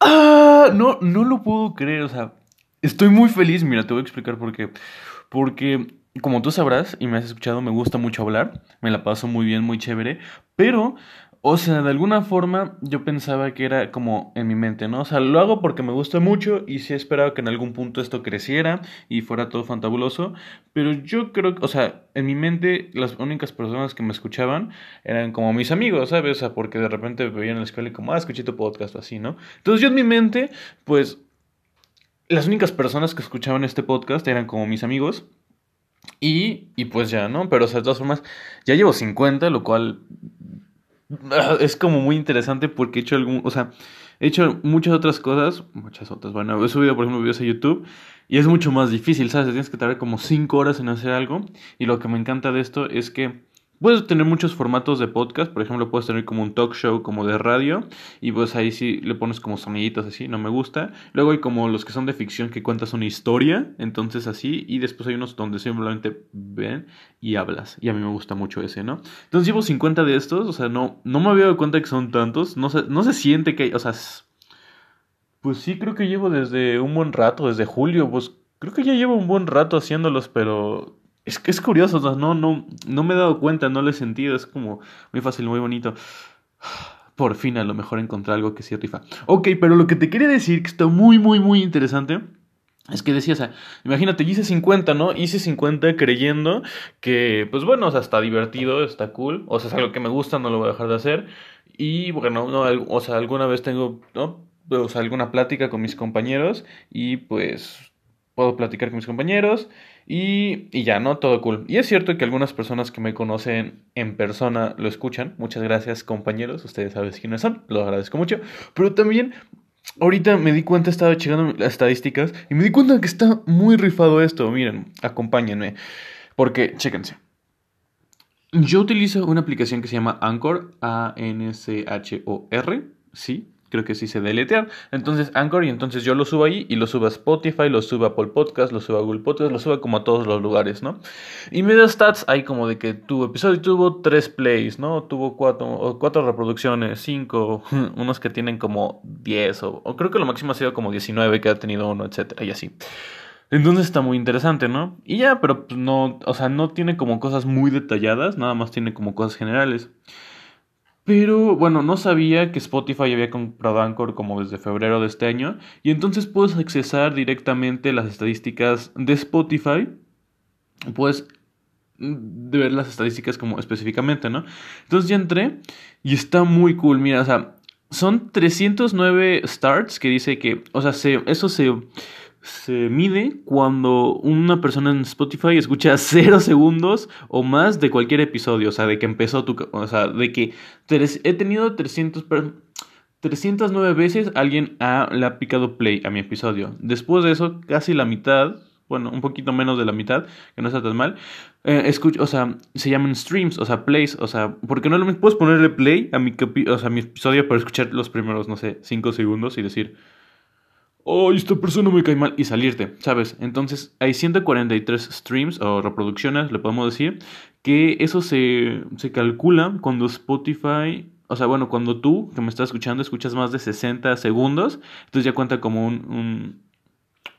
¡Ah! No, no lo puedo creer, o sea, estoy muy feliz, mira, te voy a explicar por qué. Porque, como tú sabrás y me has escuchado, me gusta mucho hablar, me la paso muy bien, muy chévere, pero o sea, de alguna forma yo pensaba que era como en mi mente, ¿no? O sea, lo hago porque me gusta mucho y sí esperaba que en algún punto esto creciera y fuera todo fantabuloso, pero yo creo que, o sea, en mi mente las únicas personas que me escuchaban eran como mis amigos, ¿sabes? O sea, porque de repente veían en la escuela y como, ah, escuché tu podcast o así, ¿no? Entonces yo en mi mente, pues, las únicas personas que escuchaban este podcast eran como mis amigos. Y, y pues ya, ¿no? Pero o sea, de todas formas, ya llevo 50, lo cual es como muy interesante porque he hecho algún, o sea, he hecho muchas otras cosas, muchas otras, bueno, he subido por ejemplo videos a YouTube y es mucho más difícil, ¿sabes? Tienes que tardar como 5 horas en hacer algo y lo que me encanta de esto es que Puedes tener muchos formatos de podcast, por ejemplo, puedes tener como un talk show como de radio y pues ahí sí le pones como soniditos así, no me gusta. Luego hay como los que son de ficción que cuentas una historia, entonces así, y después hay unos donde simplemente ven y hablas, y a mí me gusta mucho ese, ¿no? Entonces llevo 50 de estos, o sea, no, no me había dado cuenta que son tantos, no se, no se siente que hay, o sea, pues sí creo que llevo desde un buen rato, desde julio, pues creo que ya llevo un buen rato haciéndolos, pero es que es curioso, no, no, no me he dado cuenta, no lo he sentido, es como muy fácil, muy bonito. Por fin a lo mejor encontré algo que sí rifa. Ok, pero lo que te quería decir, que está muy, muy, muy interesante, es que decía, o sea, imagínate, hice 50, ¿no? Hice 50 creyendo que, pues bueno, o sea, está divertido, está cool, o sea, es algo que me gusta, no lo voy a dejar de hacer. Y bueno, no, o sea, alguna vez tengo, ¿no? O sea, alguna plática con mis compañeros y pues puedo platicar con mis compañeros y, y, ya, ¿no? Todo cool. Y es cierto que algunas personas que me conocen en persona lo escuchan. Muchas gracias, compañeros. Ustedes saben quiénes son. Lo agradezco mucho. Pero también, ahorita me di cuenta, estaba checando las estadísticas y me di cuenta que está muy rifado esto. Miren, acompáñenme. Porque, chéquense. Yo utilizo una aplicación que se llama Anchor, A-N-C-H-O-R, ¿sí? Creo que sí se deletear. Entonces Anchor y entonces yo lo subo ahí y lo subo a Spotify, lo subo a Apple Podcast, lo subo a Google Podcast, lo subo como a todos los lugares, ¿no? Y me da stats hay como de que tu episodio tuvo tres plays, ¿no? Tuvo cuatro, cuatro reproducciones, cinco, unos que tienen como diez o, o, creo que lo máximo ha sido como 19 que ha tenido uno, etcétera, y así. Entonces está muy interesante, ¿no? Y ya, pero pues no, o sea, no tiene como cosas muy detalladas, nada más tiene como cosas generales. Pero bueno, no sabía que Spotify había comprado Anchor como desde febrero de este año. Y entonces puedes accesar directamente las estadísticas de Spotify. Puedes ver las estadísticas como específicamente, ¿no? Entonces ya entré y está muy cool. Mira, o sea, son 309 starts que dice que, o sea, se, eso se se mide cuando una persona en Spotify escucha cero segundos o más de cualquier episodio, o sea, de que empezó tu... O sea, de que he tenido 300... 309 veces alguien ha, le ha picado play a mi episodio. Después de eso, casi la mitad, bueno, un poquito menos de la mitad, que no está tan mal, eh, o sea, se llaman streams, o sea, plays, o sea, porque no lo puedes ponerle play a mi, a mi episodio para escuchar los primeros, no sé, 5 segundos y decir, oh, esta persona me cae mal, y salirte, ¿sabes? Entonces hay 143 streams o reproducciones, le podemos decir, que eso se, se calcula cuando Spotify, o sea, bueno, cuando tú que me estás escuchando escuchas más de 60 segundos, entonces ya cuenta como un, un,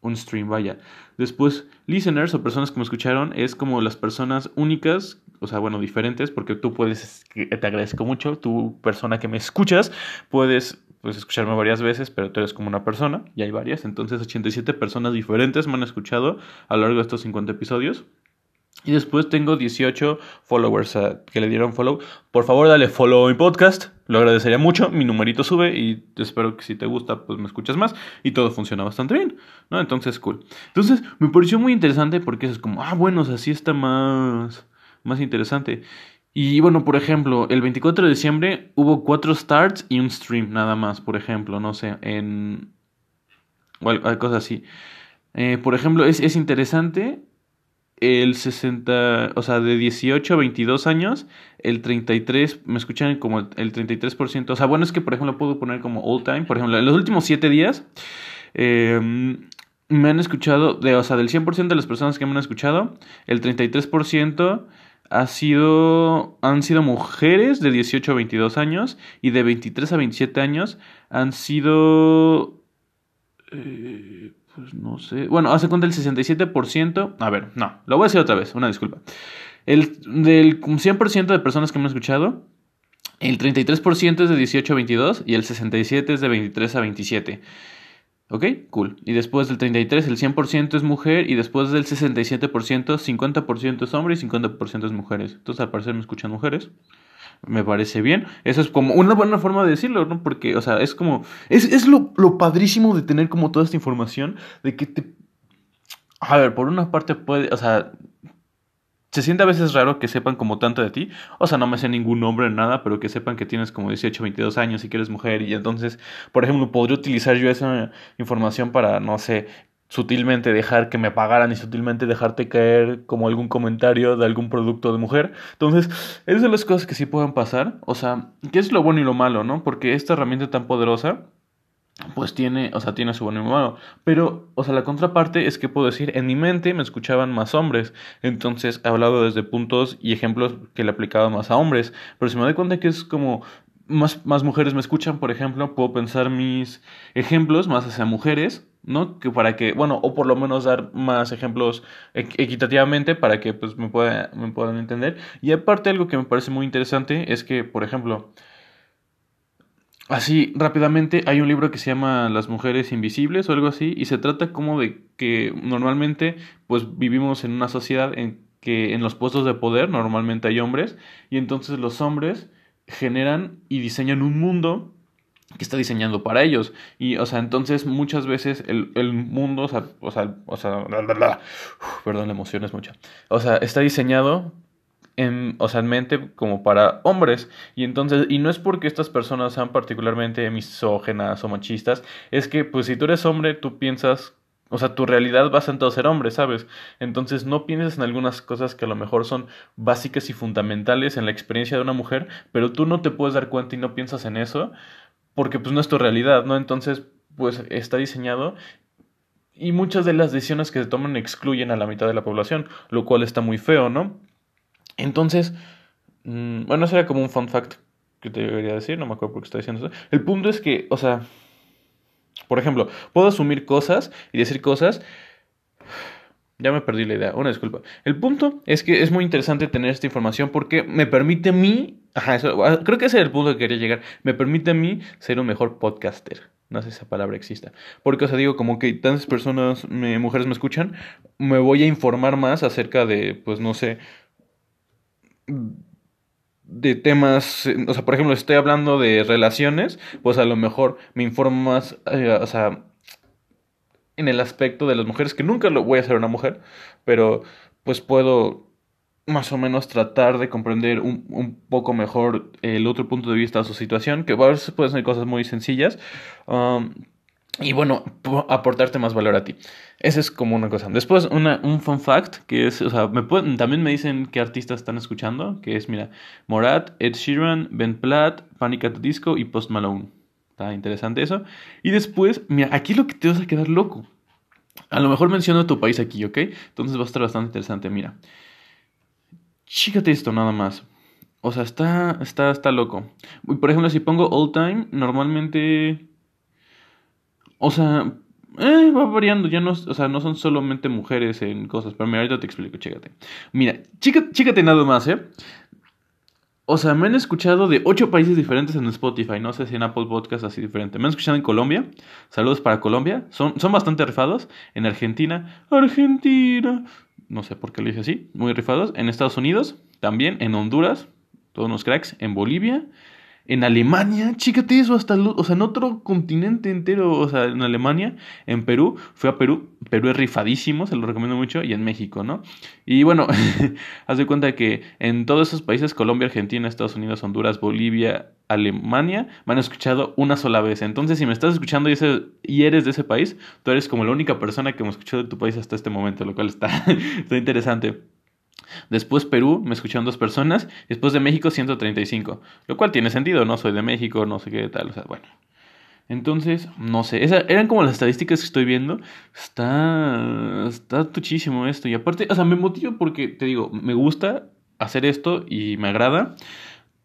un stream, vaya. Después, listeners o personas que me escucharon es como las personas únicas, o sea, bueno, diferentes, porque tú puedes, te agradezco mucho, tú persona que me escuchas, puedes puedes escucharme varias veces, pero tú eres como una persona, y hay varias, entonces 87 personas diferentes me han escuchado a lo largo de estos 50 episodios. Y después tengo 18 followers uh, que le dieron follow. Por favor, dale follow a mi podcast. Lo agradecería mucho. Mi numerito sube y espero que si te gusta, pues me escuchas más. Y todo funciona bastante bien, ¿no? Entonces, cool. Entonces, me pareció muy interesante porque es como, ah, bueno, o sea, sí está más, más interesante. Y bueno, por ejemplo, el 24 de diciembre hubo cuatro starts y un stream nada más, por ejemplo, no sé, en... Bueno, hay cosas así. Eh, por ejemplo, es, es interesante el 60, o sea, de 18 a 22 años, el 33, me escuchan como el 33%, o sea, bueno, es que por ejemplo puedo poner como all time, por ejemplo, en los últimos 7 días, eh, me han escuchado, de, o sea, del 100% de las personas que me han escuchado, el 33% ha sido, han sido mujeres de 18 a 22 años y de 23 a 27 años han sido... Eh, pues no sé. Bueno, hace cuenta el 67%. A ver, no, lo voy a decir otra vez, una disculpa. El, del 100% de personas que me han escuchado, el 33% es de 18 a 22 y el 67% es de 23 a 27. ¿Ok? Cool. Y después del 33, el 100% es mujer. Y después del 67%, 50% es hombre y 50% es mujeres. Entonces, al parecer me escuchan mujeres. Me parece bien. Eso es como una buena forma de decirlo, ¿no? Porque, o sea, es como... Es, es lo, lo padrísimo de tener como toda esta información. De que te... A ver, por una parte puede... O sea, se siente a veces raro que sepan como tanto de ti. O sea, no me sé ningún nombre ni nada, pero que sepan que tienes como 18, 22 años y que eres mujer. Y entonces, por ejemplo, podría utilizar yo esa información para, no sé, sutilmente dejar que me pagaran y sutilmente dejarte caer como algún comentario de algún producto de mujer. Entonces, es de las cosas que sí pueden pasar. O sea, ¿qué es lo bueno y lo malo, no? Porque esta herramienta tan poderosa pues tiene, o sea, tiene su bueno y malo. Pero, o sea, la contraparte es que puedo decir, en mi mente me escuchaban más hombres. Entonces he hablado desde puntos y ejemplos que le aplicaba más a hombres. Pero si me doy cuenta que es como más, más mujeres me escuchan, por ejemplo, puedo pensar mis ejemplos más hacia mujeres, ¿no? Que para que, bueno, o por lo menos dar más ejemplos equitativamente para que pues me, pueda, me puedan entender. Y aparte algo que me parece muy interesante es que, por ejemplo, Así, rápidamente, hay un libro que se llama Las mujeres invisibles o algo así, y se trata como de que normalmente, pues vivimos en una sociedad en que en los puestos de poder normalmente hay hombres, y entonces los hombres generan y diseñan un mundo que está diseñando para ellos. Y, o sea, entonces muchas veces el, el mundo, o sea, o sea, o sea, perdón, la emoción es mucha. O sea, está diseñado en, o sea, en mente como para hombres. Y entonces, y no es porque estas personas sean particularmente misógenas o machistas, es que pues si tú eres hombre, tú piensas, o sea, tu realidad va a ser hombre, ¿sabes? Entonces no piensas en algunas cosas que a lo mejor son básicas y fundamentales en la experiencia de una mujer, pero tú no te puedes dar cuenta y no piensas en eso, porque pues no es tu realidad, ¿no? Entonces, pues está diseñado y muchas de las decisiones que se toman excluyen a la mitad de la población, lo cual está muy feo, ¿no? Entonces, mm, bueno, eso era como un fun fact que te debería decir, no me acuerdo por qué estoy diciendo eso. El punto es que, o sea, por ejemplo, puedo asumir cosas y decir cosas. Ya me perdí la idea, una disculpa. El punto es que es muy interesante tener esta información porque me permite a mí, ajá, eso, ah, creo que ese es el punto que quería llegar, me permite a mí ser un mejor podcaster. No sé si esa palabra exista. Porque, o sea, digo, como que tantas personas, mujeres me escuchan, me voy a informar más acerca de, pues, no sé, de temas, o sea, por ejemplo, estoy hablando de relaciones, pues a lo mejor me informo más, eh, o sea, en el aspecto de las mujeres, que nunca lo voy a hacer una mujer, pero pues puedo más o menos tratar de comprender un, un poco mejor el otro punto de vista de su situación, que a veces pueden ser cosas muy sencillas, um, y bueno, aportarte más valor a ti. Esa es como una cosa. Después, una, un fun fact, que es, o sea, me también me dicen qué artistas están escuchando, que es, mira, Morat, Ed Sheeran, Ben Platt, Panic at the Disco y Post Malone. Está interesante eso. Y después, mira, aquí lo que te vas a quedar loco. A lo mejor menciono tu país aquí, ¿ok? Entonces va a estar bastante interesante, mira. Chícate esto nada más. O sea, está, está, está loco. Por ejemplo, si pongo all time, normalmente o sea, eh, va variando, ya no, o sea, no son solamente mujeres en cosas, pero mira, ahorita te explico, chécate. Mira, chécate nada más, ¿eh? O sea, me han escuchado de ocho países diferentes en Spotify, no sé si en Apple Podcast así diferente. Me han escuchado en Colombia, saludos para Colombia, son, son bastante rifados. En Argentina, Argentina, no sé por qué lo dije así, muy rifados. En Estados Unidos, también, en Honduras, todos unos cracks, en Bolivia, en Alemania, chícate eso, hasta, o sea, en otro continente entero, o sea, en Alemania, en Perú, fui a Perú, Perú es rifadísimo, se lo recomiendo mucho, y en México, ¿no? Y bueno, haz de cuenta que en todos esos países, Colombia, Argentina, Estados Unidos, Honduras, Bolivia, Alemania, me han escuchado una sola vez. Entonces, si me estás escuchando y, ese, y eres de ese país, tú eres como la única persona que me escuchó de tu país hasta este momento, lo cual está, está interesante. Después Perú, me escucharon dos personas. Después de México, 135. Lo cual tiene sentido, ¿no? Soy de México, no sé qué tal. O sea, bueno. Entonces, no sé. Esa, eran como las estadísticas que estoy viendo. Está. Está tuchísimo esto. Y aparte, o sea, me motiva porque, te digo, me gusta hacer esto y me agrada.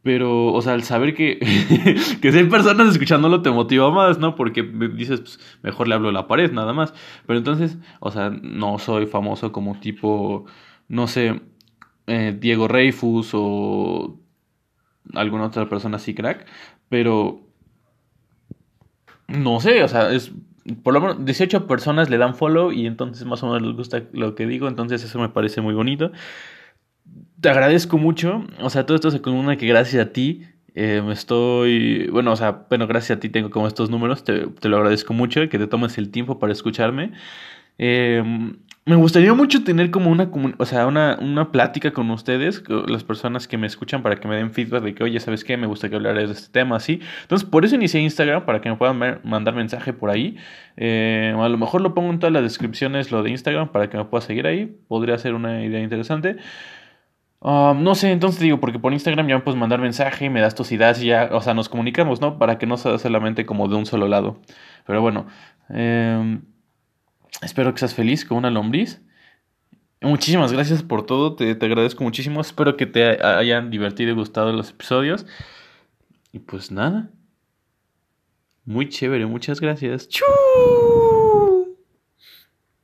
Pero, o sea, el saber que, que si hay personas escuchándolo te motiva más, ¿no? Porque dices, pues, mejor le hablo a la pared, nada más. Pero entonces, o sea, no soy famoso como tipo, no sé, eh, Diego Reifus o alguna otra persona así crack. Pero, no sé, o sea, es por lo menos 18 personas le dan follow y entonces más o menos les gusta lo que digo, entonces eso me parece muy bonito. Te agradezco mucho, o sea, todo esto se una que gracias a ti eh, me estoy, bueno, o sea, bueno, gracias a ti tengo como estos números, te, te lo agradezco mucho que te tomes el tiempo para escucharme. Eh, me gustaría mucho tener como una, o sea, una, una plática con ustedes, las personas que me escuchan, para que me den feedback de que, oye, ¿sabes qué? Me gusta que hablar de este tema, así. Entonces, por eso inicié Instagram, para que me puedan mandar mensaje por ahí. Eh, a lo mejor lo pongo en todas las descripciones, lo de Instagram, para que me pueda seguir ahí. Podría ser una idea interesante. Um, no sé, entonces digo, porque por Instagram ya me puedes mandar mensaje, me das tus ideas y ya, o sea, nos comunicamos, ¿no? Para que no sea solamente como de un solo lado. Pero bueno, eh, Espero que seas feliz con una lombriz. Muchísimas gracias por todo, te, te, agradezco muchísimo. Espero que te hayan divertido y gustado los episodios. Y pues nada. Muy chévere, muchas gracias. ¡Chuu!